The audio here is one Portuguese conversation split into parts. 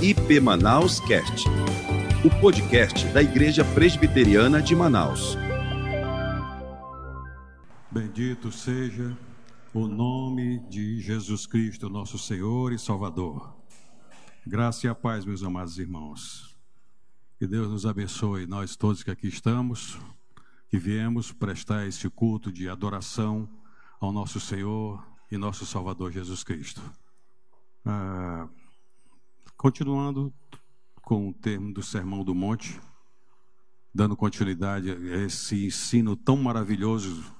IP Manaus Cast, o podcast da Igreja Presbiteriana de Manaus. Bendito seja o nome de Jesus Cristo, nosso Senhor e Salvador. Graça e a paz, meus amados irmãos. Que Deus nos abençoe, nós todos que aqui estamos, que viemos prestar este culto de adoração ao nosso Senhor e nosso Salvador Jesus Cristo. Ah, continuando com o termo do Sermão do Monte, dando continuidade a esse ensino tão maravilhoso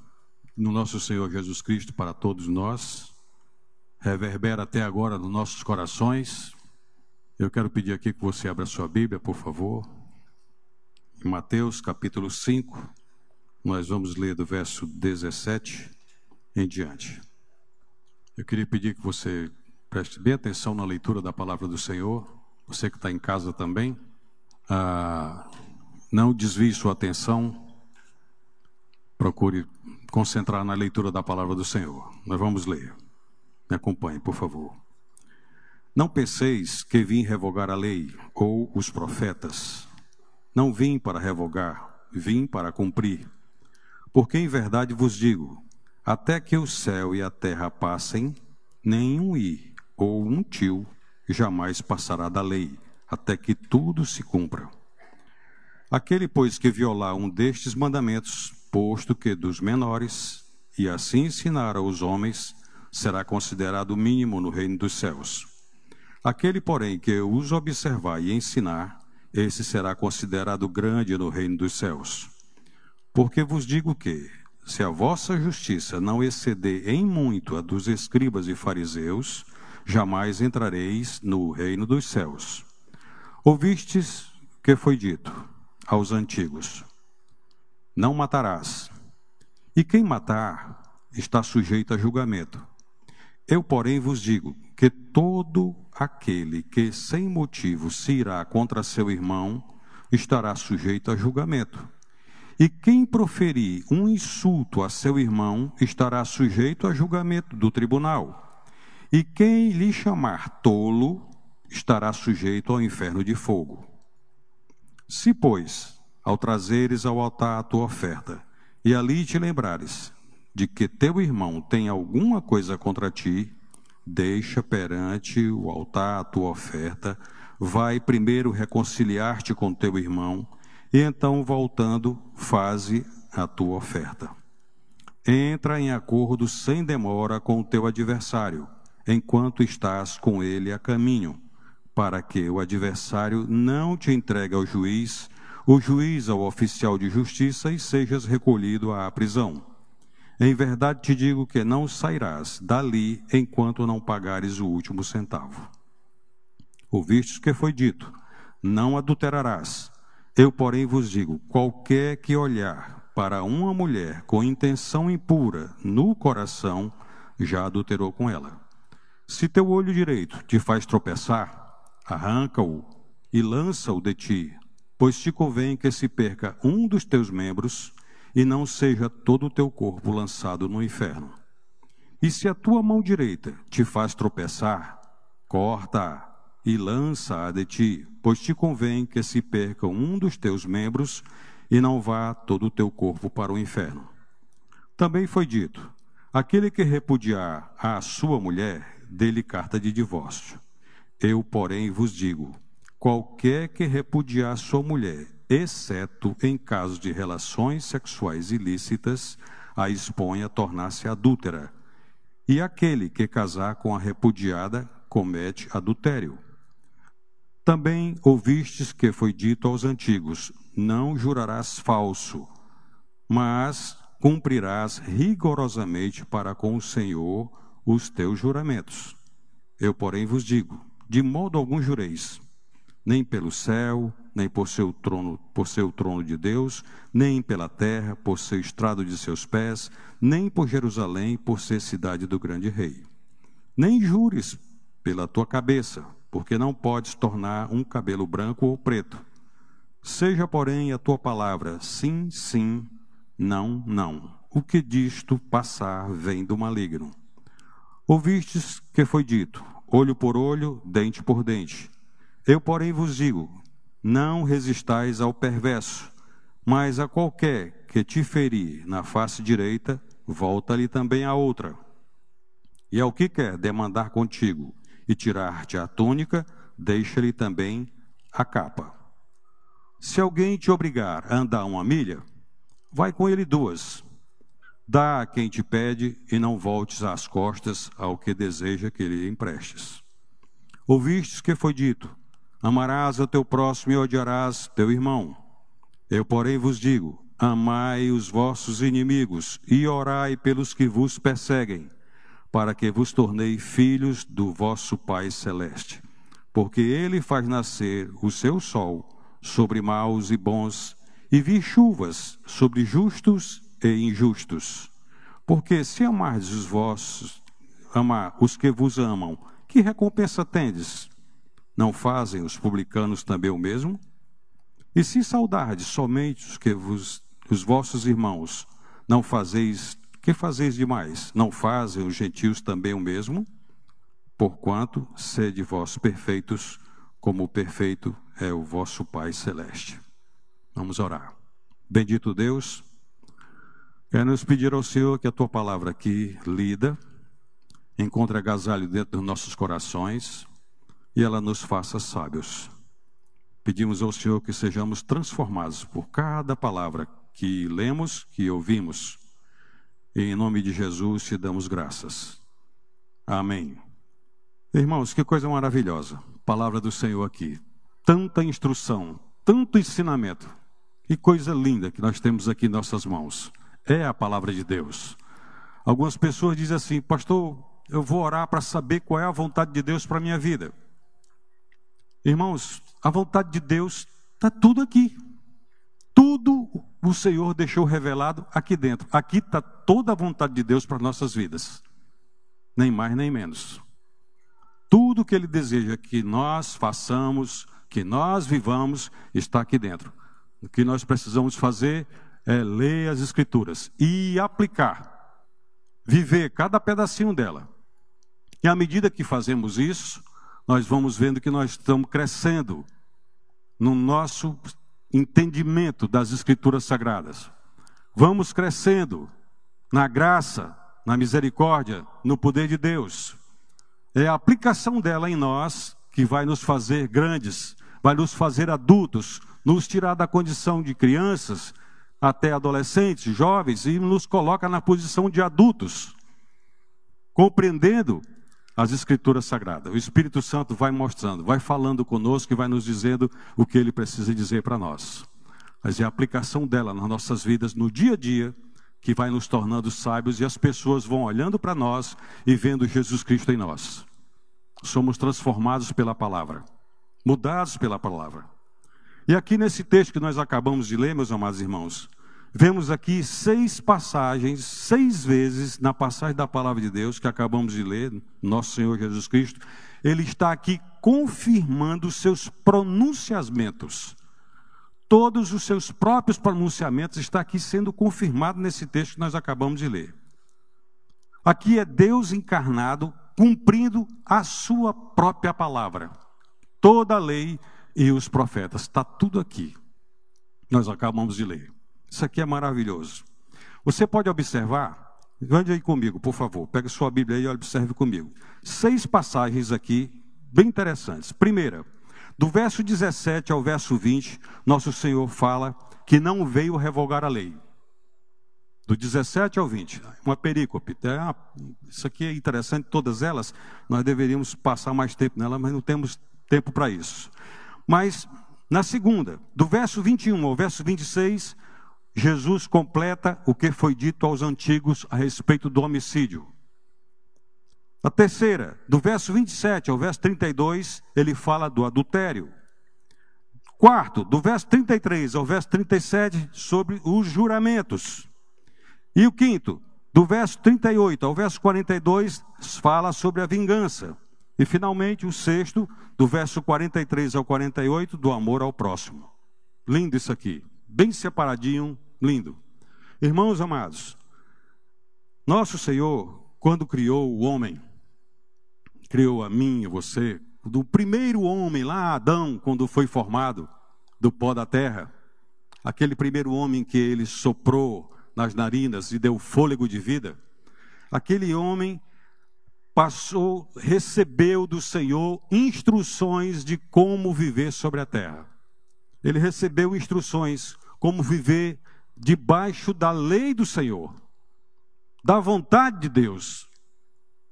no nosso Senhor Jesus Cristo para todos nós, reverbera até agora nos nossos corações. Eu quero pedir aqui que você abra sua Bíblia, por favor. Em Mateus capítulo 5, nós vamos ler do verso 17 em diante. Eu queria pedir que você preste bem atenção na leitura da palavra do Senhor, você que está em casa também. Ah, não desvie sua atenção, procure concentrar na leitura da palavra do Senhor. Nós vamos ler. Me acompanhe, por favor. Não penseis que vim revogar a lei ou os profetas. Não vim para revogar, vim para cumprir. Porque em verdade vos digo: até que o céu e a terra passem, nenhum i ou um tio jamais passará da lei, até que tudo se cumpra. Aquele, pois, que violar um destes mandamentos, posto que dos menores, e assim ensinar aos homens, será considerado mínimo no reino dos céus. Aquele, porém, que os observar e ensinar, esse será considerado grande no reino dos céus. Porque vos digo que, se a vossa justiça não exceder em muito a dos escribas e fariseus, jamais entrareis no reino dos céus. Ouvistes que foi dito aos antigos: Não matarás. E quem matar está sujeito a julgamento. Eu, porém, vos digo que todo aquele que sem motivo se irá contra seu irmão estará sujeito a julgamento. E quem proferir um insulto a seu irmão estará sujeito a julgamento do tribunal. E quem lhe chamar tolo estará sujeito ao inferno de fogo. Se, pois, ao trazeres ao altar a tua oferta, e ali te lembrares de que teu irmão tem alguma coisa contra ti, deixa perante o altar a tua oferta, vai primeiro reconciliar-te com teu irmão e então, voltando, faze a tua oferta. Entra em acordo sem demora com o teu adversário, enquanto estás com ele a caminho, para que o adversário não te entregue ao juiz, o juiz ao oficial de justiça e sejas recolhido à prisão. Em verdade te digo que não sairás dali enquanto não pagares o último centavo. Ouvistes que foi dito: não adulterarás. Eu, porém, vos digo: qualquer que olhar para uma mulher com intenção impura no coração, já adulterou com ela. Se teu olho direito te faz tropeçar, arranca-o e lança-o de ti, pois te convém que se perca um dos teus membros e não seja todo o teu corpo lançado no inferno. E se a tua mão direita te faz tropeçar, corta-a e lança-a de ti, pois te convém que se perca um dos teus membros e não vá todo o teu corpo para o inferno. Também foi dito: aquele que repudiar a sua mulher, dê-lhe carta de divórcio. Eu, porém, vos digo: qualquer que repudiar sua mulher, exceto em casos de relações sexuais ilícitas, a expõe a tornar-se adúltera. E aquele que casar com a repudiada comete adultério. Também ouvistes que foi dito aos antigos: Não jurarás falso, mas cumprirás rigorosamente para com o Senhor os teus juramentos. Eu, porém, vos digo: de modo algum jureis, nem pelo céu, nem por seu trono, por seu trono de Deus, nem pela terra, por ser estrado de seus pés, nem por Jerusalém, por ser cidade do grande rei. Nem jures pela tua cabeça, porque não podes tornar um cabelo branco ou preto. Seja, porém, a tua palavra sim, sim, não, não. O que disto passar vem do maligno. Ouvistes que foi dito: olho por olho, dente por dente. Eu, porém, vos digo: não resistais ao perverso, mas a qualquer que te ferir na face direita, volta-lhe também a outra. E ao que quer demandar contigo e tirar-te a túnica, deixa-lhe também a capa. Se alguém te obrigar a andar uma milha, vai com ele duas. Dá a quem te pede e não voltes às costas ao que deseja que lhe emprestes. Ouvistes que foi dito: Amarás o teu próximo e odiarás teu irmão. Eu, porém, vos digo: amai os vossos inimigos e orai pelos que vos perseguem, para que vos tornei filhos do vosso Pai celeste. Porque ele faz nascer o seu sol sobre maus e bons, e vi chuvas sobre justos e injustos. Porque se amardes os vossos, amar os que vos amam, que recompensa tendes? Não fazem os publicanos também o mesmo? E se saudardes somente os que vos, os vossos irmãos, não fazeis, que fazeis demais? Não fazem os gentios também o mesmo? Porquanto sede vós perfeitos, como perfeito é o vosso Pai celeste. Vamos orar. Bendito Deus, queremos pedir ao Senhor que a tua palavra aqui, lida, encontre agasalho dentro dos nossos corações e ela nos faça sábios. Pedimos ao Senhor que sejamos transformados por cada palavra que lemos, que ouvimos. E em nome de Jesus te damos graças. Amém. Irmãos, que coisa maravilhosa. Palavra do Senhor aqui. Tanta instrução, tanto ensinamento. Que coisa linda que nós temos aqui em nossas mãos. É a palavra de Deus. Algumas pessoas dizem assim, pastor, eu vou orar para saber qual é a vontade de Deus para a minha vida. Irmãos, a vontade de Deus está tudo aqui. Tudo o Senhor deixou revelado aqui dentro. Aqui está toda a vontade de Deus para nossas vidas. Nem mais nem menos. Tudo que Ele deseja que nós façamos, que nós vivamos, está aqui dentro. O que nós precisamos fazer é ler as Escrituras e aplicar, viver cada pedacinho dela. E à medida que fazemos isso, nós vamos vendo que nós estamos crescendo no nosso entendimento das Escrituras Sagradas. Vamos crescendo na graça, na misericórdia, no poder de Deus. É a aplicação dela em nós que vai nos fazer grandes, vai nos fazer adultos, nos tirar da condição de crianças até adolescentes, jovens e nos coloca na posição de adultos, compreendendo as Escrituras Sagradas. O Espírito Santo vai mostrando, vai falando conosco e vai nos dizendo o que ele precisa dizer para nós. Mas é a aplicação dela nas nossas vidas, no dia a dia, que vai nos tornando sábios e as pessoas vão olhando para nós e vendo Jesus Cristo em nós. Somos transformados pela palavra, mudados pela palavra. E aqui nesse texto que nós acabamos de ler, meus amados irmãos, Vemos aqui seis passagens, seis vezes na passagem da palavra de Deus que acabamos de ler, nosso Senhor Jesus Cristo, ele está aqui confirmando os seus pronunciamentos. Todos os seus próprios pronunciamentos está aqui sendo confirmado nesse texto que nós acabamos de ler. Aqui é Deus encarnado cumprindo a sua própria palavra. Toda a lei e os profetas, está tudo aqui. Nós acabamos de ler. Isso aqui é maravilhoso. Você pode observar, ande aí comigo, por favor. Pega sua Bíblia aí e observe comigo. Seis passagens aqui, bem interessantes. Primeira, do verso 17 ao verso 20, nosso Senhor fala que não veio revogar a lei. Do 17 ao 20, uma perícope. É isso aqui é interessante, todas elas, nós deveríamos passar mais tempo nela, mas não temos tempo para isso. Mas, na segunda, do verso 21 ao verso 26, Jesus completa o que foi dito aos antigos a respeito do homicídio. A terceira, do verso 27 ao verso 32, ele fala do adultério. Quarto, do verso 33 ao verso 37, sobre os juramentos. E o quinto, do verso 38 ao verso 42, fala sobre a vingança. E finalmente o sexto, do verso 43 ao 48, do amor ao próximo. Lindo isso aqui, bem separadinho, lindo. Irmãos amados, nosso Senhor, quando criou o homem, criou a mim e você do primeiro homem lá, Adão, quando foi formado do pó da terra. Aquele primeiro homem que ele soprou nas narinas e deu fôlego de vida. Aquele homem passou, recebeu do Senhor instruções de como viver sobre a terra. Ele recebeu instruções como viver debaixo da lei do Senhor, da vontade de Deus.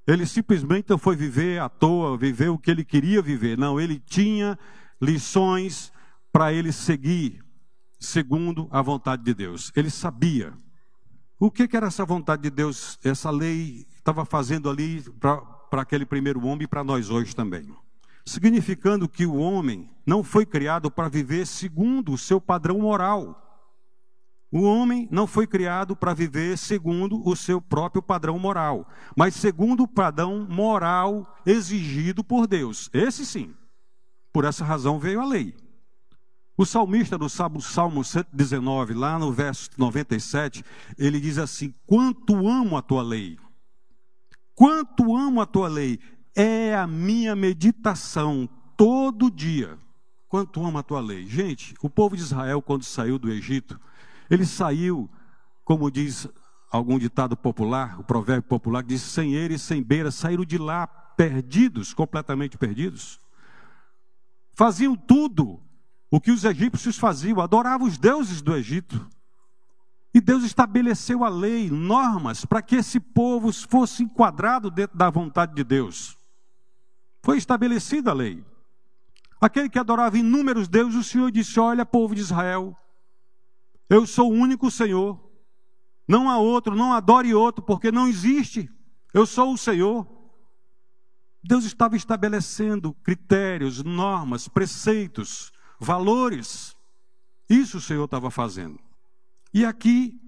Ele simplesmente não foi viver à toa, viver o que ele queria viver. Não, ele tinha lições para ele seguir segundo a vontade de Deus. Ele sabia. O que, que era essa vontade de Deus, essa lei estava fazendo ali para aquele primeiro homem e para nós hoje também. Significando que o homem não foi criado para viver segundo o seu padrão moral. O homem não foi criado para viver segundo o seu próprio padrão moral, mas segundo o padrão moral exigido por Deus. Esse sim. Por essa razão veio a lei. O salmista no Salmo 119, lá no verso 97, ele diz assim: Quanto amo a tua lei! Quanto amo a tua lei, é a minha meditação todo dia. Quanto amo a tua lei. Gente, o povo de Israel, quando saiu do Egito, ele saiu, como diz algum ditado popular, o provérbio popular, que diz: sem ele e sem beira, saíram de lá perdidos, completamente perdidos. Faziam tudo o que os egípcios faziam, adoravam os deuses do Egito. E Deus estabeleceu a lei, normas, para que esse povo fosse enquadrado dentro da vontade de Deus. Foi estabelecida a lei. Aquele que adorava inúmeros deuses, o Senhor disse: Olha, povo de Israel, eu sou o único Senhor. Não há outro, não adore outro, porque não existe. Eu sou o Senhor. Deus estava estabelecendo critérios, normas, preceitos, valores. Isso o Senhor estava fazendo. E aqui,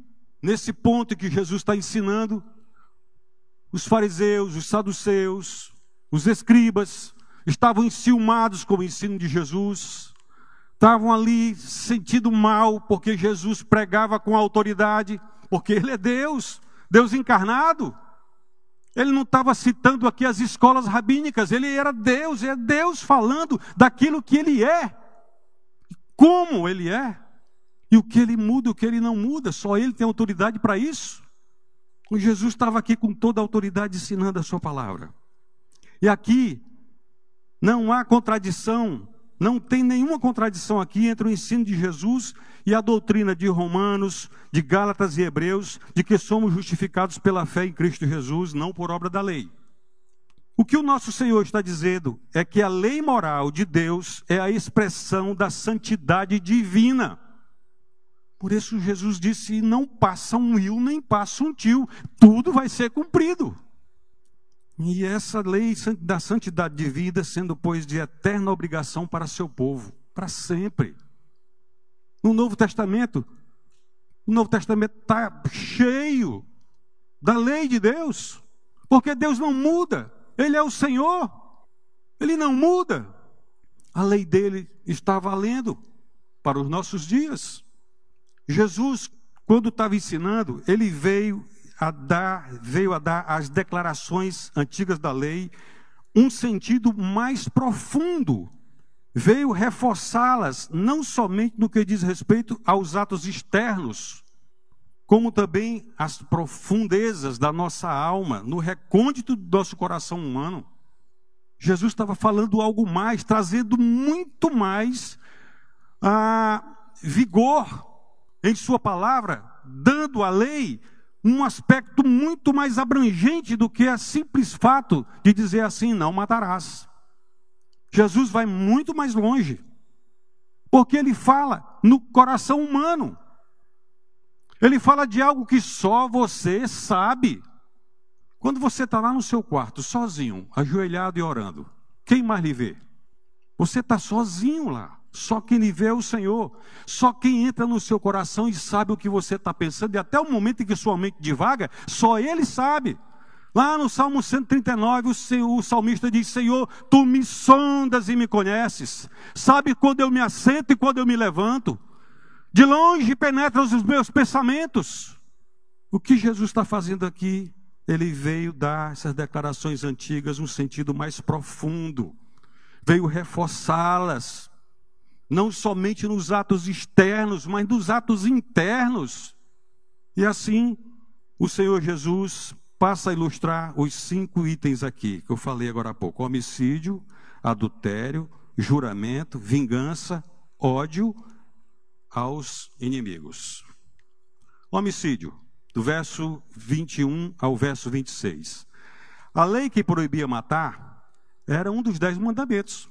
nesse ponto que Jesus está ensinando, os fariseus, os saduceus, os escribas, estavam enciumados com o ensino de Jesus, estavam ali sentindo mal porque Jesus pregava com autoridade, porque Ele é Deus, Deus encarnado. Ele não estava citando aqui as escolas rabínicas, ele era Deus, é Deus falando daquilo que Ele é, como Ele é. E o que ele muda, o que ele não muda, só ele tem autoridade para isso. O Jesus estava aqui com toda a autoridade ensinando a sua palavra. E aqui não há contradição, não tem nenhuma contradição aqui entre o ensino de Jesus e a doutrina de Romanos, de Gálatas e Hebreus, de que somos justificados pela fé em Cristo Jesus, não por obra da lei. O que o nosso Senhor está dizendo é que a lei moral de Deus é a expressão da santidade divina. Por isso Jesus disse: não passa um will, nem passa um tio, tudo vai ser cumprido. E essa lei da santidade de vida sendo, pois, de eterna obrigação para seu povo, para sempre. No Novo Testamento, o Novo Testamento está cheio da lei de Deus, porque Deus não muda, Ele é o Senhor, Ele não muda. A lei dele está valendo para os nossos dias. Jesus, quando estava ensinando, ele veio a dar, veio a dar às declarações antigas da lei um sentido mais profundo. Veio reforçá-las não somente no que diz respeito aos atos externos, como também as profundezas da nossa alma, no recôndito do nosso coração humano. Jesus estava falando algo mais, trazendo muito mais a ah, vigor em Sua palavra, dando à lei um aspecto muito mais abrangente do que a simples fato de dizer assim: não matarás. Jesus vai muito mais longe, porque ele fala no coração humano. Ele fala de algo que só você sabe. Quando você está lá no seu quarto, sozinho, ajoelhado e orando, quem mais lhe vê? Você está sozinho lá. Só quem vê é o Senhor. Só quem entra no seu coração e sabe o que você está pensando, e até o momento em que sua mente divaga, só Ele sabe. Lá no Salmo 139, o, Senhor, o salmista diz: Senhor, tu me sondas e me conheces, sabe quando eu me assento e quando eu me levanto, de longe penetra os meus pensamentos. O que Jesus está fazendo aqui? Ele veio dar essas declarações antigas um sentido mais profundo veio reforçá-las, não somente nos atos externos, mas nos atos internos. E assim, o Senhor Jesus passa a ilustrar os cinco itens aqui, que eu falei agora há pouco: homicídio, adultério, juramento, vingança, ódio aos inimigos. Homicídio, do verso 21 ao verso 26. A lei que proibia matar era um dos dez mandamentos.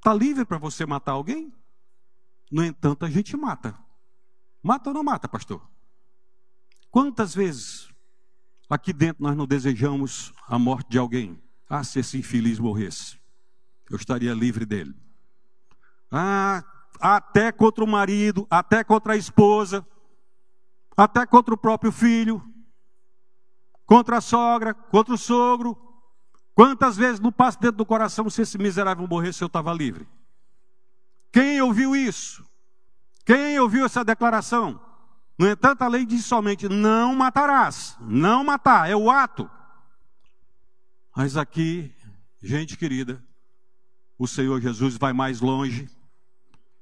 Está livre para você matar alguém? No entanto, a gente mata. Mata ou não mata, pastor? Quantas vezes aqui dentro nós não desejamos a morte de alguém? Ah, se esse infeliz morresse, eu estaria livre dele. Ah, até contra o marido, até contra a esposa, até contra o próprio filho, contra a sogra, contra o sogro. Quantas vezes não passa dentro do coração se esse miserável morresse eu estava livre? Quem ouviu isso? Quem ouviu essa declaração? No entanto, a lei diz somente: não matarás. Não matar, é o ato. Mas aqui, gente querida, o Senhor Jesus vai mais longe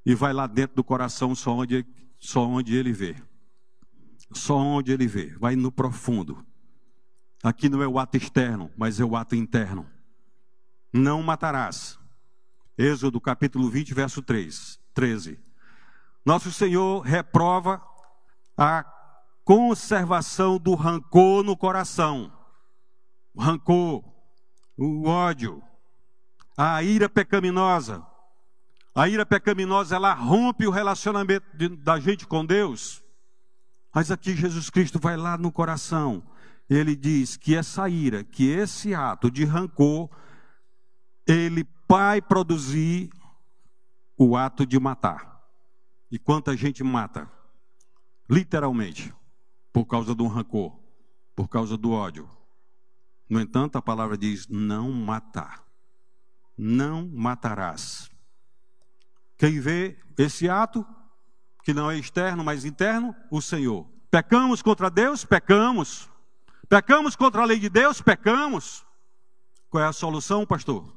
e vai lá dentro do coração só onde, só onde ele vê. Só onde ele vê, vai no profundo. Aqui não é o ato externo, mas é o ato interno. Não matarás. Êxodo capítulo 20, verso 3, 13. Nosso Senhor reprova a conservação do rancor no coração. O rancor, o ódio, a ira pecaminosa, a ira pecaminosa, ela rompe o relacionamento de, da gente com Deus. Mas aqui Jesus Cristo vai lá no coração. Ele diz que essa ira, que esse ato de rancor, ele vai produzir o ato de matar. E quanta gente mata? Literalmente, por causa do rancor, por causa do ódio. No entanto, a palavra diz: não matar. Não matarás. Quem vê esse ato, que não é externo, mas interno, o Senhor. Pecamos contra Deus? Pecamos. Pecamos contra a lei de Deus? Pecamos. Qual é a solução, pastor?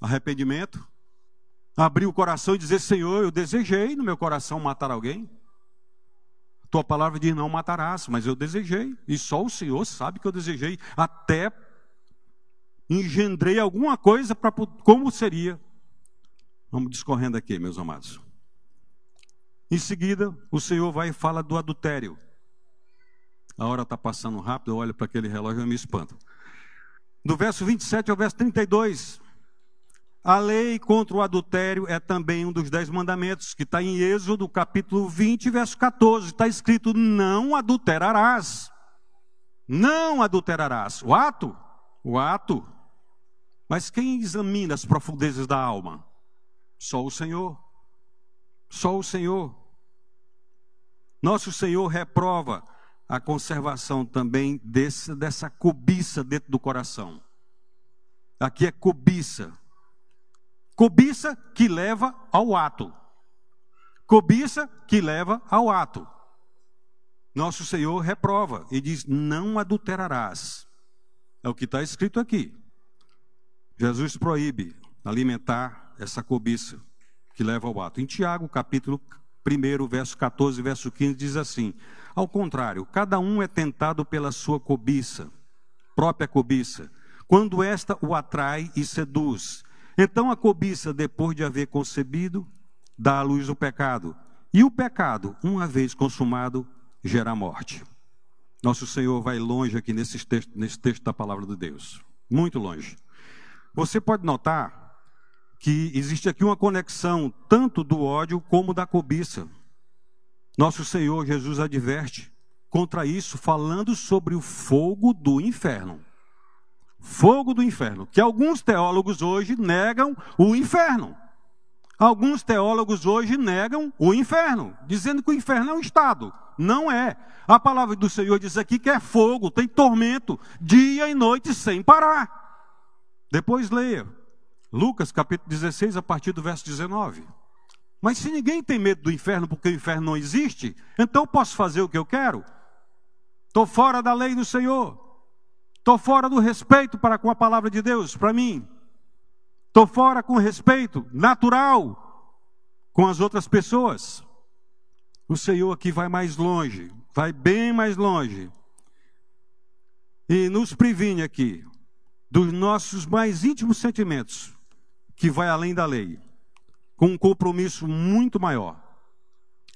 Arrependimento. Abrir o coração e dizer: Senhor, eu desejei no meu coração matar alguém. Tua palavra diz: não matarás, mas eu desejei. E só o Senhor sabe que eu desejei. Até engendrei alguma coisa para como seria Vamos discorrendo aqui, meus amados. Em seguida, o Senhor vai e fala do adultério. A hora está passando rápido, eu olho para aquele relógio e me espanto. Do verso 27 ao verso 32. A lei contra o adultério é também um dos dez mandamentos, que está em Êxodo, capítulo 20, verso 14. Está escrito: Não adulterarás. Não adulterarás. O ato? O ato. Mas quem examina as profundezas da alma? Só o Senhor. Só o Senhor. Nosso Senhor reprova a conservação também desse, dessa cobiça dentro do coração. Aqui é cobiça. Cobiça que leva ao ato. Cobiça que leva ao ato. Nosso Senhor reprova e diz: Não adulterarás. É o que está escrito aqui. Jesus proíbe alimentar essa cobiça que leva ao ato. Em Tiago, capítulo 1, verso 14, verso 15, diz assim: Ao contrário, cada um é tentado pela sua cobiça, própria cobiça, quando esta o atrai e seduz. Então a cobiça, depois de haver concebido, dá à luz o pecado. E o pecado, uma vez consumado, gera morte. Nosso Senhor vai longe aqui nesse texto, nesse texto da palavra de Deus. Muito longe. Você pode notar que existe aqui uma conexão tanto do ódio como da cobiça. Nosso Senhor Jesus adverte contra isso, falando sobre o fogo do inferno. Fogo do inferno, que alguns teólogos hoje negam o inferno. Alguns teólogos hoje negam o inferno, dizendo que o inferno é um estado. Não é. A palavra do Senhor diz aqui que é fogo, tem tormento, dia e noite sem parar. Depois leia Lucas capítulo 16, a partir do verso 19. Mas se ninguém tem medo do inferno porque o inferno não existe, então eu posso fazer o que eu quero? Estou fora da lei do Senhor. Estou fora do respeito para com a palavra de Deus, para mim. Estou fora com respeito natural com as outras pessoas. O Senhor aqui vai mais longe, vai bem mais longe. E nos previne aqui dos nossos mais íntimos sentimentos, que vai além da lei, com um compromisso muito maior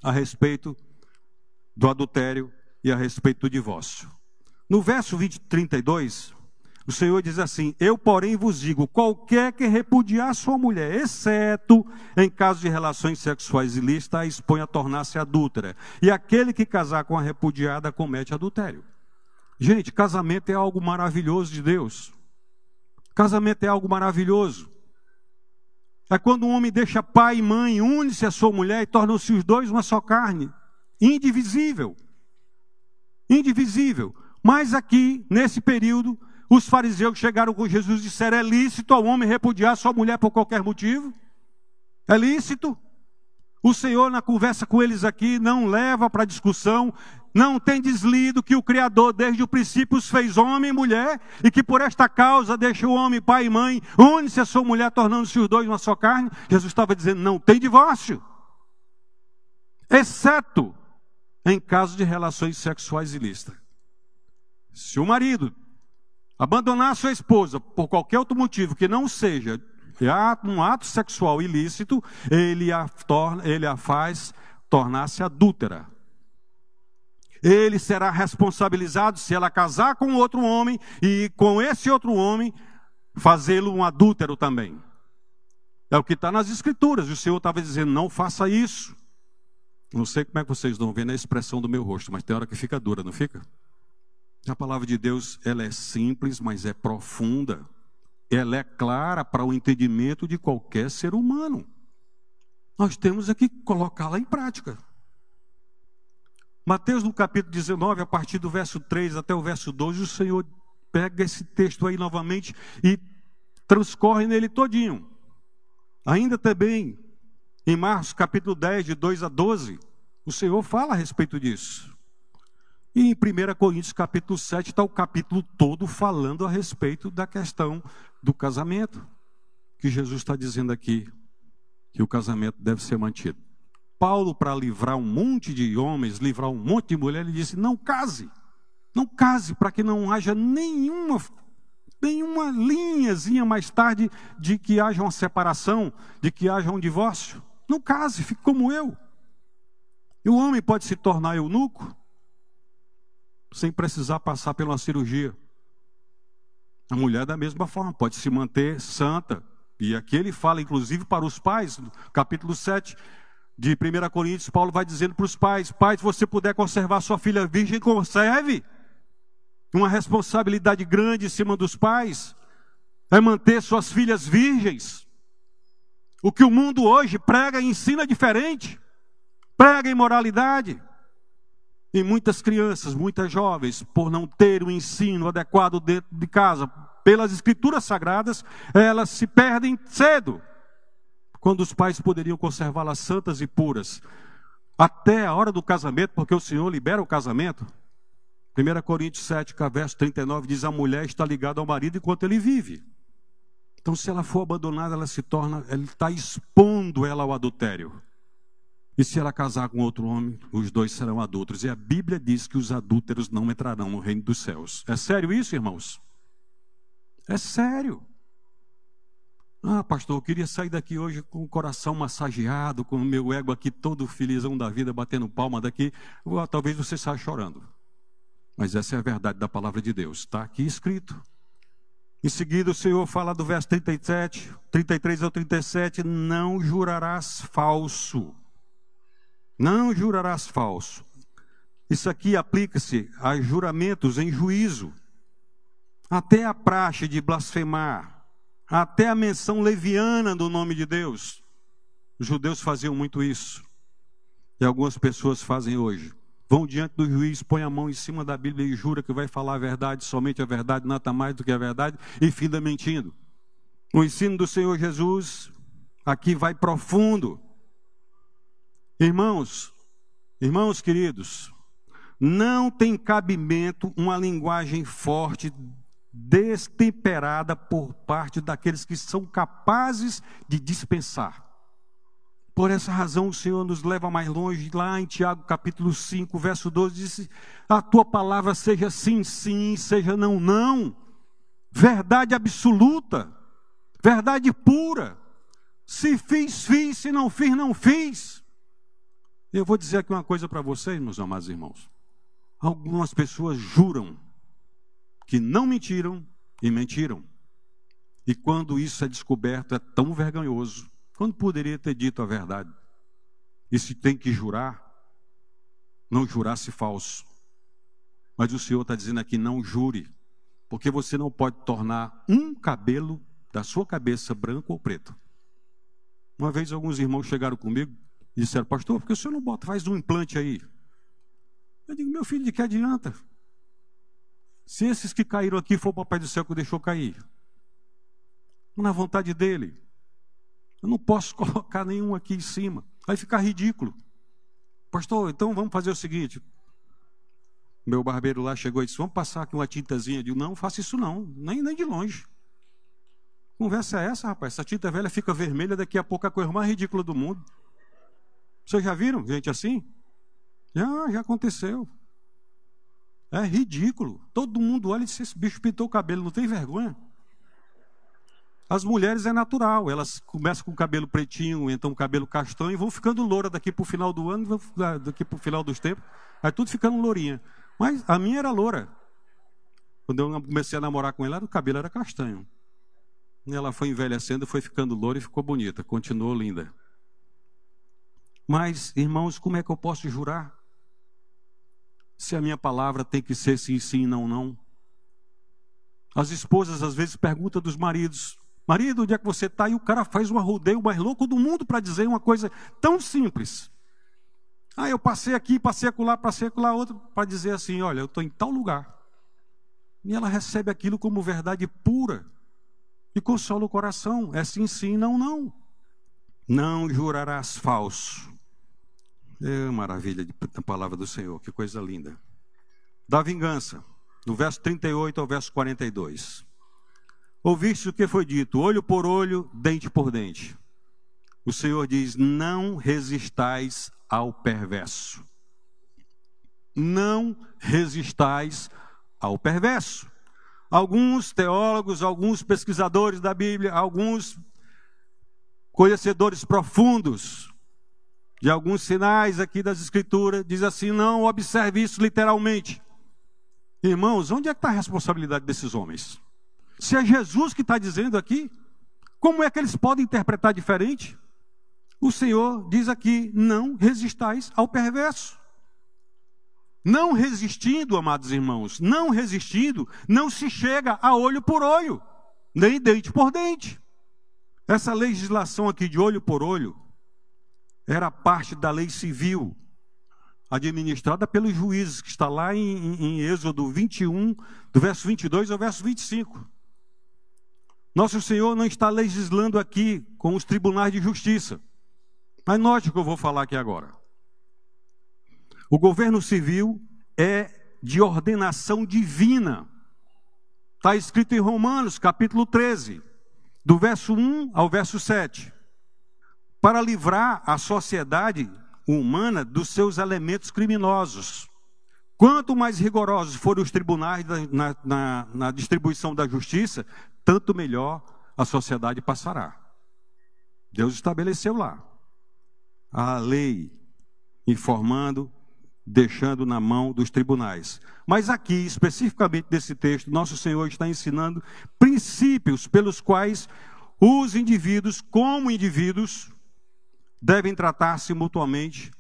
a respeito do adultério e a respeito do divórcio. No verso 20, 32, o Senhor diz assim: Eu, porém, vos digo: qualquer que repudiar sua mulher, exceto em caso de relações sexuais ilícitas, a expõe a tornar-se adúltera. E aquele que casar com a repudiada comete adultério. Gente, casamento é algo maravilhoso de Deus. Casamento é algo maravilhoso. É quando um homem deixa pai e mãe, une-se a sua mulher e tornam-se os dois uma só carne. Indivisível. Indivisível. Mas aqui, nesse período, os fariseus chegaram com Jesus e disseram: é lícito ao homem repudiar sua mulher por qualquer motivo? É lícito? O Senhor, na conversa com eles aqui, não leva para discussão, não tem deslido que o Criador, desde o princípio, os fez homem e mulher, e que por esta causa deixa o homem, pai e mãe, une-se a sua mulher, tornando-se os dois uma só carne. Jesus estava dizendo: não tem divórcio, exceto em caso de relações sexuais ilícitas. Se o marido abandonar sua esposa por qualquer outro motivo que não seja um ato sexual ilícito, ele a, torna, ele a faz tornar-se adúltera. Ele será responsabilizado se ela casar com outro homem e com esse outro homem fazê-lo um adúltero também. É o que está nas escrituras. O Senhor estava dizendo: não faça isso. Não sei como é que vocês estão vendo a expressão do meu rosto, mas tem hora que fica dura, não fica? A palavra de Deus, ela é simples, mas é profunda. Ela é clara para o entendimento de qualquer ser humano. Nós temos aqui que colocá-la em prática. Mateus, no capítulo 19, a partir do verso 3 até o verso 12, o Senhor pega esse texto aí novamente e transcorre nele todinho. Ainda também, em Marcos, capítulo 10, de 2 a 12, o Senhor fala a respeito disso. E em 1 Coríntios capítulo 7 está o capítulo todo falando a respeito da questão do casamento. Que Jesus está dizendo aqui que o casamento deve ser mantido. Paulo, para livrar um monte de homens, livrar um monte de mulheres, ele disse: não case. Não case para que não haja nenhuma, nenhuma linhazinha mais tarde de que haja uma separação, de que haja um divórcio. Não case, fique como eu. E o homem pode se tornar eunuco, sem precisar passar por uma cirurgia. A mulher, da mesma forma, pode se manter santa. E aqui ele fala, inclusive, para os pais, no capítulo 7 de 1 Coríntios, Paulo vai dizendo para os pais: Pai, se você puder conservar sua filha virgem, conserve. Uma responsabilidade grande em cima dos pais é manter suas filhas virgens. O que o mundo hoje prega e ensina diferente, prega imoralidade. E muitas crianças, muitas jovens, por não ter o ensino adequado dentro de casa, pelas escrituras sagradas, elas se perdem cedo, quando os pais poderiam conservá-las santas e puras, até a hora do casamento, porque o Senhor libera o casamento. 1 Coríntios 7, verso 39 diz: A mulher está ligada ao marido enquanto ele vive. Então, se ela for abandonada, ela se torna, ele está expondo ela ao adultério. E se ela casar com outro homem, os dois serão adultos. E a Bíblia diz que os adúlteros não entrarão no reino dos céus. É sério isso, irmãos? É sério. Ah, pastor, eu queria sair daqui hoje com o coração massageado, com o meu ego aqui todo felizão da vida, batendo palma daqui. Talvez você saia chorando. Mas essa é a verdade da palavra de Deus. Está aqui escrito. Em seguida, o Senhor fala do verso 37, 33 ao 37, não jurarás falso. Não jurarás falso. Isso aqui aplica-se a juramentos em juízo, até a praxe de blasfemar, até a menção leviana do nome de Deus. Os judeus faziam muito isso, e algumas pessoas fazem hoje. Vão diante do juiz, põe a mão em cima da Bíblia e jura que vai falar a verdade, somente a verdade, nada mais do que a verdade, e finda mentindo. O ensino do Senhor Jesus aqui vai profundo. Irmãos, irmãos queridos, não tem cabimento uma linguagem forte destemperada por parte daqueles que são capazes de dispensar. Por essa razão, o Senhor nos leva mais longe, lá em Tiago capítulo 5, verso 12, diz: A tua palavra seja sim, sim, seja não, não. Verdade absoluta, verdade pura. Se fiz, fiz, se não fiz, não fiz. Eu vou dizer aqui uma coisa para vocês, meus amados irmãos. Algumas pessoas juram que não mentiram e mentiram. E quando isso é descoberto, é tão vergonhoso quando poderia ter dito a verdade? E se tem que jurar, não jurasse falso. Mas o Senhor está dizendo aqui: não jure, porque você não pode tornar um cabelo da sua cabeça branco ou preto. Uma vez alguns irmãos chegaram comigo e disseram: Pastor, por que o senhor não bota, faz um implante aí? Eu digo: Meu filho, de que adianta? Se esses que caíram aqui for o Papai do céu que deixou cair, na vontade dele. Eu não posso colocar nenhum aqui em cima. Vai ficar ridículo. Pastor, então vamos fazer o seguinte. Meu barbeiro lá chegou e disse: Vamos passar aqui uma tintazinha. Eu digo: Não, faça isso não, nem, nem de longe. Conversa é essa, rapaz? Essa tinta velha fica vermelha, daqui a pouco é a coisa mais ridícula do mundo. Vocês já viram gente assim? Já, já aconteceu. É ridículo. Todo mundo olha e diz: Esse bicho pintou o cabelo, não tem vergonha? As mulheres é natural, elas começam com o cabelo pretinho, então o cabelo castanho, e vão ficando loura daqui para o final do ano, daqui para o final dos tempos, aí tudo ficando lourinha. Mas a minha era loura. Quando eu comecei a namorar com ela, o cabelo era castanho. Ela foi envelhecendo, foi ficando loura e ficou bonita, continuou linda. Mas, irmãos, como é que eu posso jurar? Se a minha palavra tem que ser sim, sim, não, não. As esposas às vezes perguntam dos maridos: Marido, onde é que você está? E o cara faz um arrodeio mais louco do mundo para dizer uma coisa tão simples. Ah, eu passei aqui, passei acolá, passei acolá, outro, para dizer assim: olha, eu estou em tal lugar. E ela recebe aquilo como verdade pura. E consola o coração. É sim, sim, não, não. Não jurarás falso. É maravilha da palavra do Senhor, que coisa linda. Da vingança, do verso 38 ao verso 42. Ouviste o que foi dito, olho por olho, dente por dente. O Senhor diz: não resistais ao perverso. Não resistais ao perverso. Alguns teólogos, alguns pesquisadores da Bíblia, alguns conhecedores profundos de alguns sinais aqui das Escrituras, diz assim: não observe isso literalmente. Irmãos, onde é que está a responsabilidade desses homens? Se é Jesus que está dizendo aqui, como é que eles podem interpretar diferente? O Senhor diz aqui: não resistais ao perverso. Não resistindo, amados irmãos, não resistindo, não se chega a olho por olho, nem dente por dente. Essa legislação aqui de olho por olho era parte da lei civil administrada pelos juízes, que está lá em, em, Êxodo 21, do verso 22 ao verso 25. Nosso Senhor não está legislando aqui com os tribunais de justiça. Mas note o que eu vou falar aqui agora. O governo civil é de ordenação divina. Está escrito em Romanos, capítulo 13, do verso 1 ao verso 7. Para livrar a sociedade humana dos seus elementos criminosos. Quanto mais rigorosos forem os tribunais na, na, na distribuição da justiça, tanto melhor a sociedade passará. Deus estabeleceu lá a lei, informando, deixando na mão dos tribunais. Mas aqui, especificamente nesse texto, nosso Senhor está ensinando princípios pelos quais os indivíduos, como indivíduos, devem tratar-se mutuamente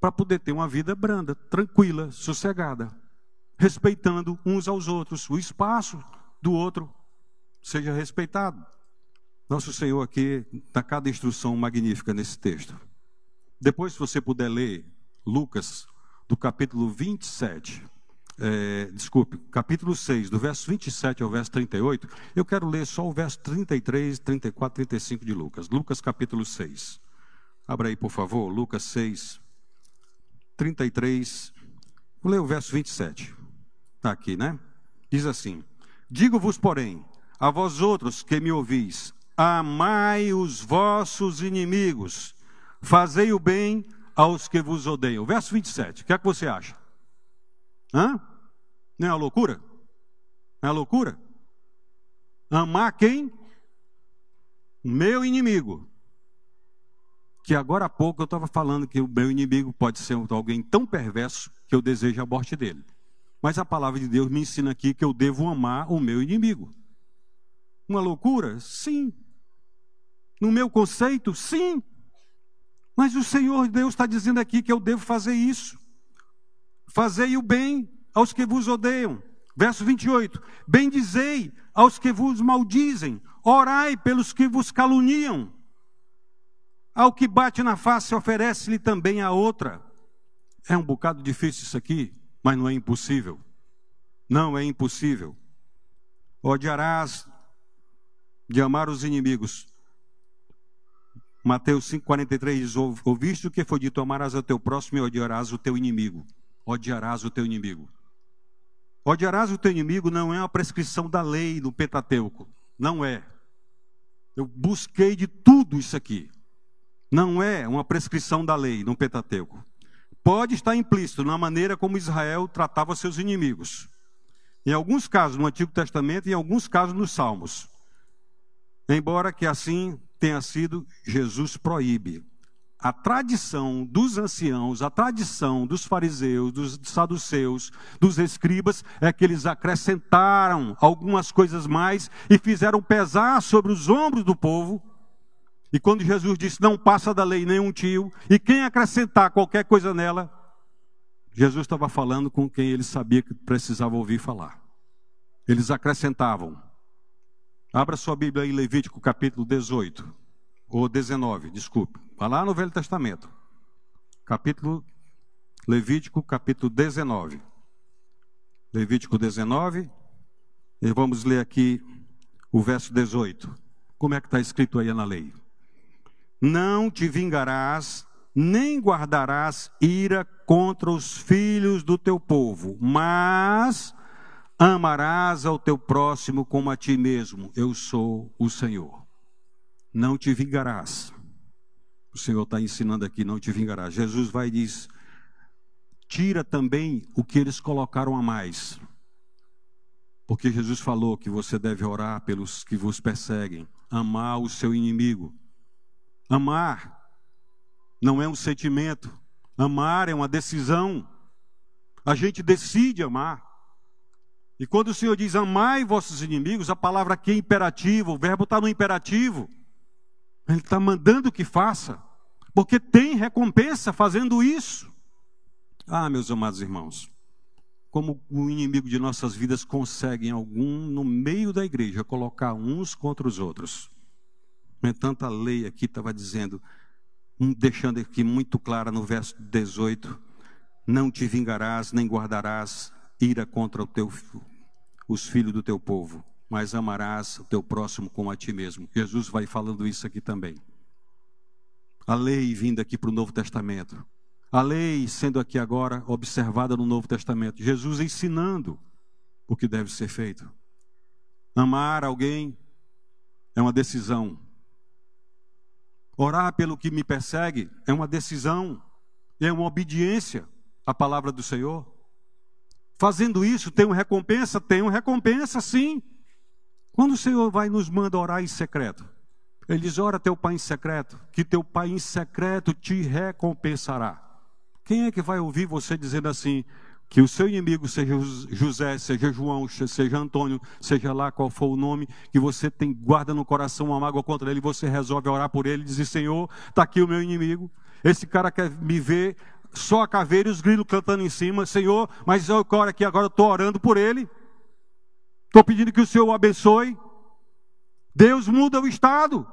para poder ter uma vida branda, tranquila, sossegada, respeitando uns aos outros, o espaço do outro seja respeitado. Nosso Senhor aqui dá cada instrução magnífica nesse texto. Depois, se você puder ler Lucas, do capítulo 27, é, desculpe, capítulo 6, do verso 27 ao verso 38, eu quero ler só o verso 33, 34, 35 de Lucas. Lucas, capítulo 6. Abra aí, por favor, Lucas 6, 33. Vou ler o verso 27. Está aqui, né? Diz assim: Digo-vos, porém, a vós outros que me ouvis, amai os vossos inimigos, fazei o bem aos que vos odeiam. Verso 27, o que é que você acha? Hã? Não é uma loucura? Não é uma loucura? Amar quem? O meu inimigo. Que agora há pouco eu estava falando que o meu inimigo pode ser alguém tão perverso que eu desejo a morte dele. Mas a palavra de Deus me ensina aqui que eu devo amar o meu inimigo. Uma loucura? Sim. No meu conceito? Sim. Mas o Senhor Deus está dizendo aqui que eu devo fazer isso. Fazei o bem aos que vos odeiam. Verso 28. Bendizei aos que vos maldizem. Orai pelos que vos caluniam. Ao que bate na face, oferece-lhe também a outra. É um bocado difícil isso aqui, mas não é impossível. Não é impossível. Odiarás de amar os inimigos. Mateus 5,43 diz: Ouviste o que foi dito: amarás ao teu próximo e odiarás o teu inimigo. Odiarás o teu inimigo. Odiarás o teu inimigo não é uma prescrição da lei do Pentateuco. Não é. Eu busquei de tudo isso aqui. Não é uma prescrição da lei no Pentateuco. Pode estar implícito na maneira como Israel tratava seus inimigos. Em alguns casos no Antigo Testamento e em alguns casos nos Salmos. Embora que assim tenha sido, Jesus proíbe. A tradição dos anciãos, a tradição dos fariseus, dos saduceus, dos escribas, é que eles acrescentaram algumas coisas mais e fizeram pesar sobre os ombros do povo. E quando Jesus disse: Não passa da lei nenhum tio, e quem acrescentar qualquer coisa nela, Jesus estava falando com quem ele sabia que precisava ouvir falar. Eles acrescentavam. Abra sua Bíblia em Levítico capítulo 18, ou 19, desculpe. Vai lá no Velho Testamento. Capítulo Levítico, capítulo 19. Levítico 19. E vamos ler aqui o verso 18. Como é que está escrito aí na lei? Não te vingarás, nem guardarás ira contra os filhos do teu povo, mas Amarás ao teu próximo como a ti mesmo. Eu sou o Senhor. Não te vingarás. O Senhor está ensinando aqui: não te vingarás. Jesus vai e diz: tira também o que eles colocaram a mais. Porque Jesus falou que você deve orar pelos que vos perseguem, amar o seu inimigo. Amar não é um sentimento, amar é uma decisão. A gente decide amar. E quando o Senhor diz amai vossos inimigos, a palavra aqui é imperativa, o verbo está no imperativo. Ele está mandando que faça, porque tem recompensa fazendo isso. Ah, meus amados irmãos, como o inimigo de nossas vidas consegue, em algum, no meio da igreja, colocar uns contra os outros. No entanto, a lei aqui estava dizendo, deixando aqui muito clara no verso 18: Não te vingarás, nem guardarás ira contra o teu, os filhos do teu povo, mas amarás o teu próximo como a ti mesmo. Jesus vai falando isso aqui também. A lei vindo aqui para o Novo Testamento. A lei sendo aqui agora observada no Novo Testamento. Jesus ensinando o que deve ser feito. Amar alguém é uma decisão. Orar pelo que me persegue é uma decisão, é uma obediência à palavra do Senhor. Fazendo isso, uma recompensa? Uma recompensa, sim. Quando o Senhor vai nos manda orar em secreto, Ele diz: ora teu pai em secreto, que teu pai em secreto te recompensará. Quem é que vai ouvir você dizendo assim? Que o seu inimigo seja José, seja João, seja Antônio, seja lá qual for o nome, que você tem guarda no coração uma mágoa contra ele, você resolve orar por ele e dizer: Senhor, está aqui o meu inimigo. Esse cara quer me ver só a caveira e os grilos cantando em cima, Senhor, mas eu oro aqui agora, estou orando por ele. Estou pedindo que o Senhor o abençoe. Deus muda o estado.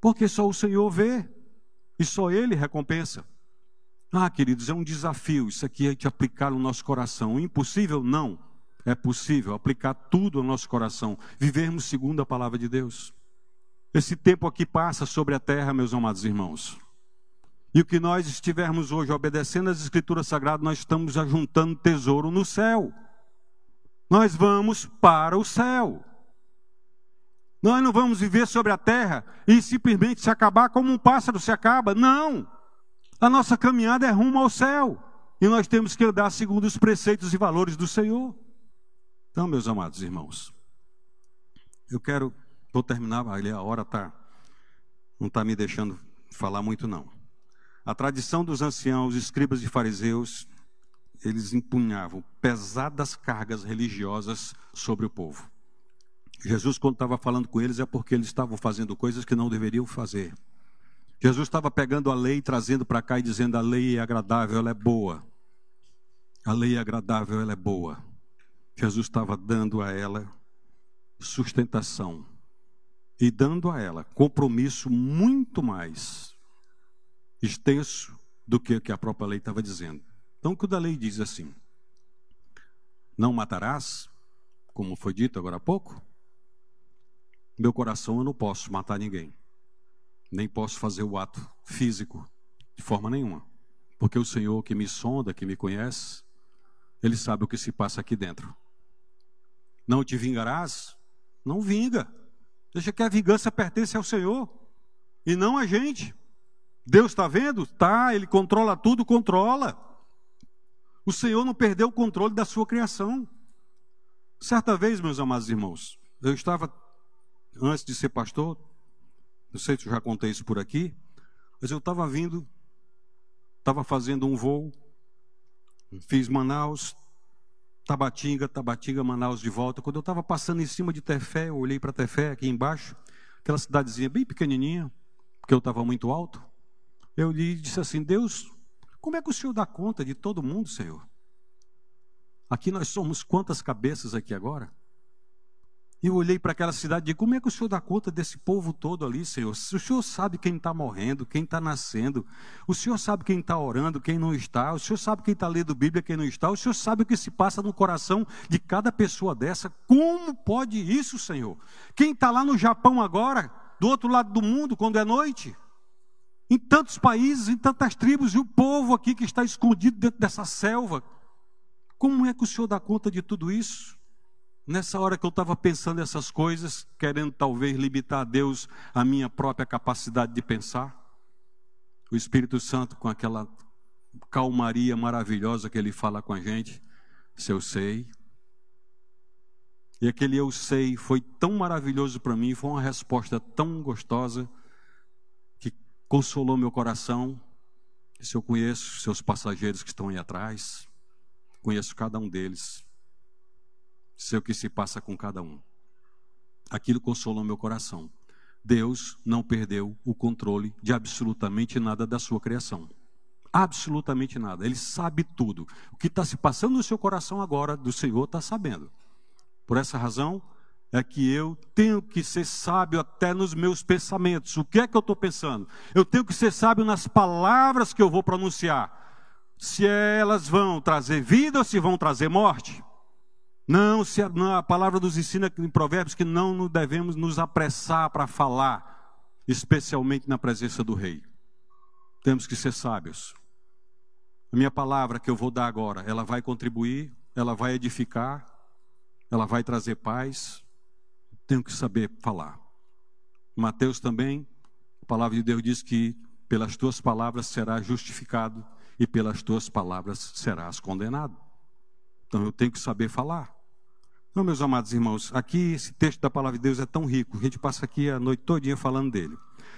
Porque só o Senhor vê. E só Ele recompensa. Ah, queridos, é um desafio isso aqui é de aplicar no nosso coração. Impossível? Não. É possível aplicar tudo no nosso coração. Vivermos segundo a palavra de Deus. Esse tempo aqui passa sobre a terra, meus amados irmãos. E o que nós estivermos hoje obedecendo às Escrituras Sagradas, nós estamos ajuntando tesouro no céu. Nós vamos para o céu. Nós não vamos viver sobre a terra e simplesmente se acabar como um pássaro se acaba. Não. A nossa caminhada é rumo ao céu. E nós temos que andar segundo os preceitos e valores do Senhor. Então, meus amados irmãos, eu quero, vou terminar, a hora tá, não está me deixando falar muito não. A tradição dos anciãos, escribas e fariseus, eles empunhavam pesadas cargas religiosas sobre o povo. Jesus, quando estava falando com eles, é porque eles estavam fazendo coisas que não deveriam fazer. Jesus estava pegando a lei, trazendo para cá e dizendo: a lei é agradável, ela é boa. A lei é agradável, ela é boa. Jesus estava dando a ela sustentação e dando a ela compromisso muito mais extenso do que o que a própria lei estava dizendo. Então, quando a lei diz assim: não matarás, como foi dito agora há pouco, meu coração eu não posso matar ninguém, nem posso fazer o ato físico de forma nenhuma, porque o Senhor que me sonda, que me conhece, Ele sabe o que se passa aqui dentro. Não te vingarás? Não vinga. Deixa que a vingança pertence ao Senhor e não a gente. Deus está vendo? Tá, Ele controla tudo, controla. O Senhor não perdeu o controle da sua criação. Certa vez, meus amados irmãos, eu estava antes de ser pastor, não sei se eu já contei isso por aqui, mas eu estava vindo, estava fazendo um voo, fiz Manaus, Tabatinga, Tabatinga, Manaus de volta. Quando eu estava passando em cima de Tefé, eu olhei para Tefé aqui embaixo, aquela cidadezinha bem pequenininha, porque eu estava muito alto. Eu lhe disse assim: Deus, como é que o Senhor dá conta de todo mundo, Senhor? Aqui nós somos quantas cabeças aqui agora? Eu olhei para aquela cidade e disse: Como é que o Senhor dá conta desse povo todo ali, Senhor? O Senhor sabe quem está morrendo, quem está nascendo. O Senhor sabe quem está orando, quem não está. O Senhor sabe quem está lendo Bíblia, quem não está. O Senhor sabe o que se passa no coração de cada pessoa dessa. Como pode isso, Senhor? Quem está lá no Japão agora, do outro lado do mundo, quando é noite? Em tantos países, em tantas tribos, e o povo aqui que está escondido dentro dessa selva. Como é que o Senhor dá conta de tudo isso? Nessa hora que eu estava pensando essas coisas, querendo talvez limitar a Deus a minha própria capacidade de pensar, o Espírito Santo, com aquela calmaria maravilhosa que ele fala com a gente, se eu sei. E aquele eu sei foi tão maravilhoso para mim, foi uma resposta tão gostosa, consolou meu coração. Se eu conheço seus passageiros que estão aí atrás, conheço cada um deles sei o que se passa com cada um. Aquilo consolou meu coração. Deus não perdeu o controle de absolutamente nada da sua criação. Absolutamente nada. Ele sabe tudo. O que está se passando no seu coração agora, do Senhor, está sabendo. Por essa razão, é que eu tenho que ser sábio até nos meus pensamentos. O que é que eu estou pensando? Eu tenho que ser sábio nas palavras que eu vou pronunciar. Se elas vão trazer vida ou se vão trazer morte. Não, se a, não, a palavra nos ensina em Provérbios que não devemos nos apressar para falar, especialmente na presença do rei. Temos que ser sábios. A minha palavra que eu vou dar agora, ela vai contribuir, ela vai edificar, ela vai trazer paz. Tenho que saber falar. Mateus também, a palavra de Deus diz que pelas tuas palavras serás justificado e pelas tuas palavras serás condenado. Então eu tenho que saber falar. Então, meus amados irmãos, aqui esse texto da palavra de Deus é tão rico, a gente passa aqui a noite todinha falando dele.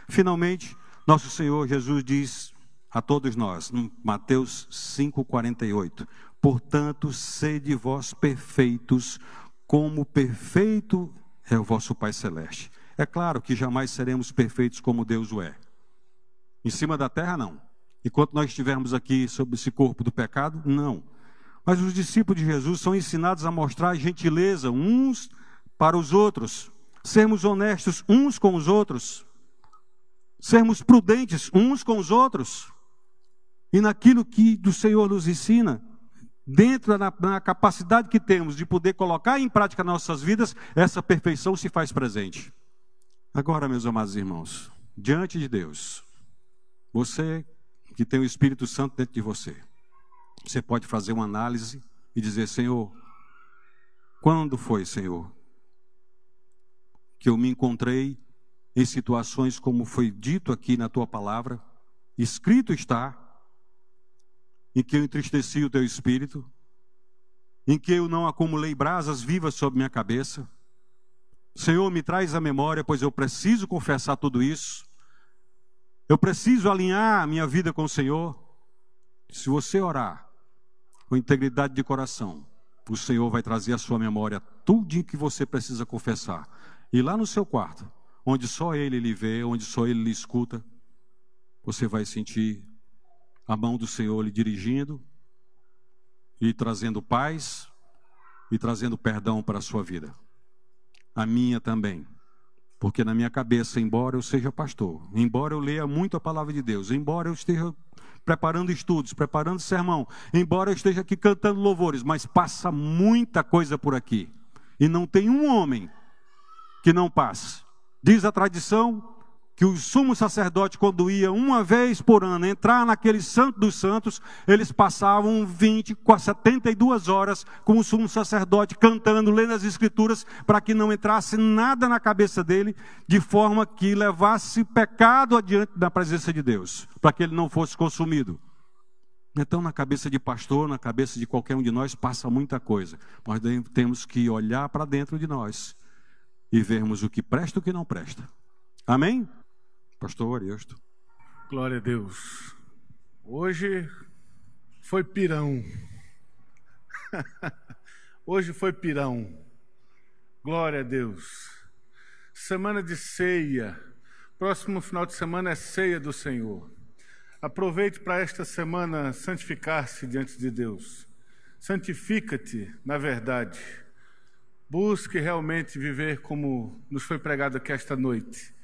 Finalmente, nosso Senhor Jesus diz a todos nós, em Mateus 5:48, portanto, sede vós perfeitos, como perfeito é o vosso Pai celeste. É claro que jamais seremos perfeitos como Deus o é. Em cima da terra não. Enquanto nós estivermos aqui sobre esse corpo do pecado, não. Mas os discípulos de Jesus são ensinados a mostrar gentileza uns para os outros, sermos honestos uns com os outros, sermos prudentes uns com os outros, e naquilo que do Senhor nos ensina, dentro da na capacidade que temos de poder colocar em prática nossas vidas, essa perfeição se faz presente. Agora, meus amados irmãos, diante de Deus, você que tem o Espírito Santo dentro de você, você pode fazer uma análise e dizer: Senhor, Quando foi, Senhor, que eu me encontrei em situações como foi dito aqui na tua palavra, escrito está, em que eu entristeci o teu espírito, em que eu não acumulei brasas vivas sobre minha cabeça. Senhor, me traz a memória, pois eu preciso confessar tudo isso. Eu preciso alinhar a minha vida com o Senhor. Se você orar com integridade de coração, o Senhor vai trazer à sua memória tudo que você precisa confessar. E lá no seu quarto, onde só Ele lhe vê, onde só Ele lhe escuta, você vai sentir a mão do Senhor lhe dirigindo e trazendo paz e trazendo perdão para a sua vida. A minha também. Porque na minha cabeça, embora eu seja pastor, embora eu leia muito a palavra de Deus, embora eu esteja preparando estudos, preparando sermão, embora eu esteja aqui cantando louvores, mas passa muita coisa por aqui. E não tem um homem que não passe. Diz a tradição que o sumo sacerdote, quando ia uma vez por ano entrar naquele santo dos santos, eles passavam 20, 72 horas com o sumo sacerdote cantando, lendo as escrituras, para que não entrasse nada na cabeça dele, de forma que levasse pecado adiante da presença de Deus, para que ele não fosse consumido. Então, na cabeça de pastor, na cabeça de qualquer um de nós, passa muita coisa. Nós temos que olhar para dentro de nós e vermos o que presta e o que não presta. Amém? Pastor Ariosto. Glória a Deus. Hoje foi pirão. Hoje foi pirão. Glória a Deus. Semana de ceia. Próximo final de semana é ceia do Senhor. Aproveite para esta semana santificar-se diante de Deus. Santifica-te na verdade. Busque realmente viver como nos foi pregado aqui esta noite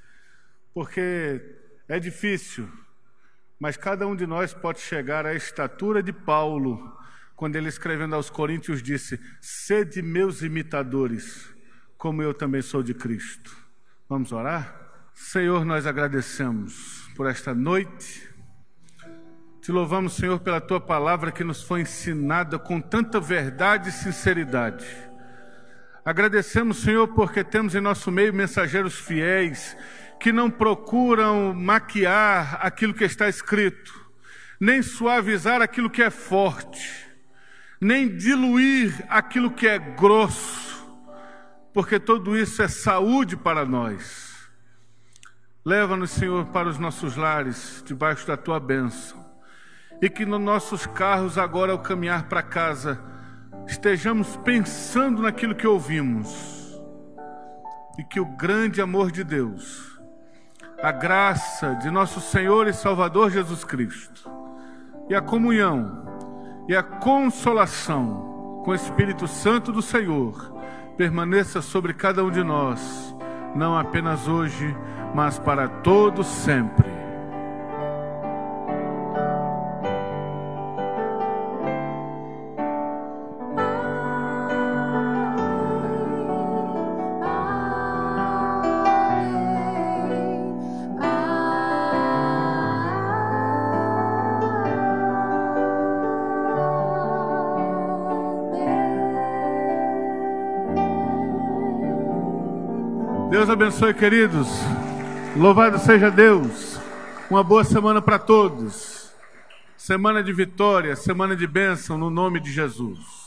porque é difícil, mas cada um de nós pode chegar à estatura de Paulo, quando ele escrevendo aos Coríntios disse: Sede meus imitadores, como eu também sou de Cristo. Vamos orar? Senhor, nós agradecemos por esta noite. Te louvamos, Senhor, pela tua palavra que nos foi ensinada com tanta verdade e sinceridade. Agradecemos, Senhor, porque temos em nosso meio mensageiros fiéis que não procuram maquiar aquilo que está escrito, nem suavizar aquilo que é forte, nem diluir aquilo que é grosso, porque tudo isso é saúde para nós. Leva-nos, Senhor, para os nossos lares, debaixo da tua bênção, e que nos nossos carros, agora ao caminhar para casa, estejamos pensando naquilo que ouvimos, e que o grande amor de Deus, a graça de nosso Senhor e Salvador Jesus Cristo, e a comunhão e a consolação com o Espírito Santo do Senhor permaneça sobre cada um de nós, não apenas hoje, mas para todos sempre. Abençoe, queridos. Louvado seja Deus. Uma boa semana para todos. Semana de vitória, semana de bênção, no nome de Jesus.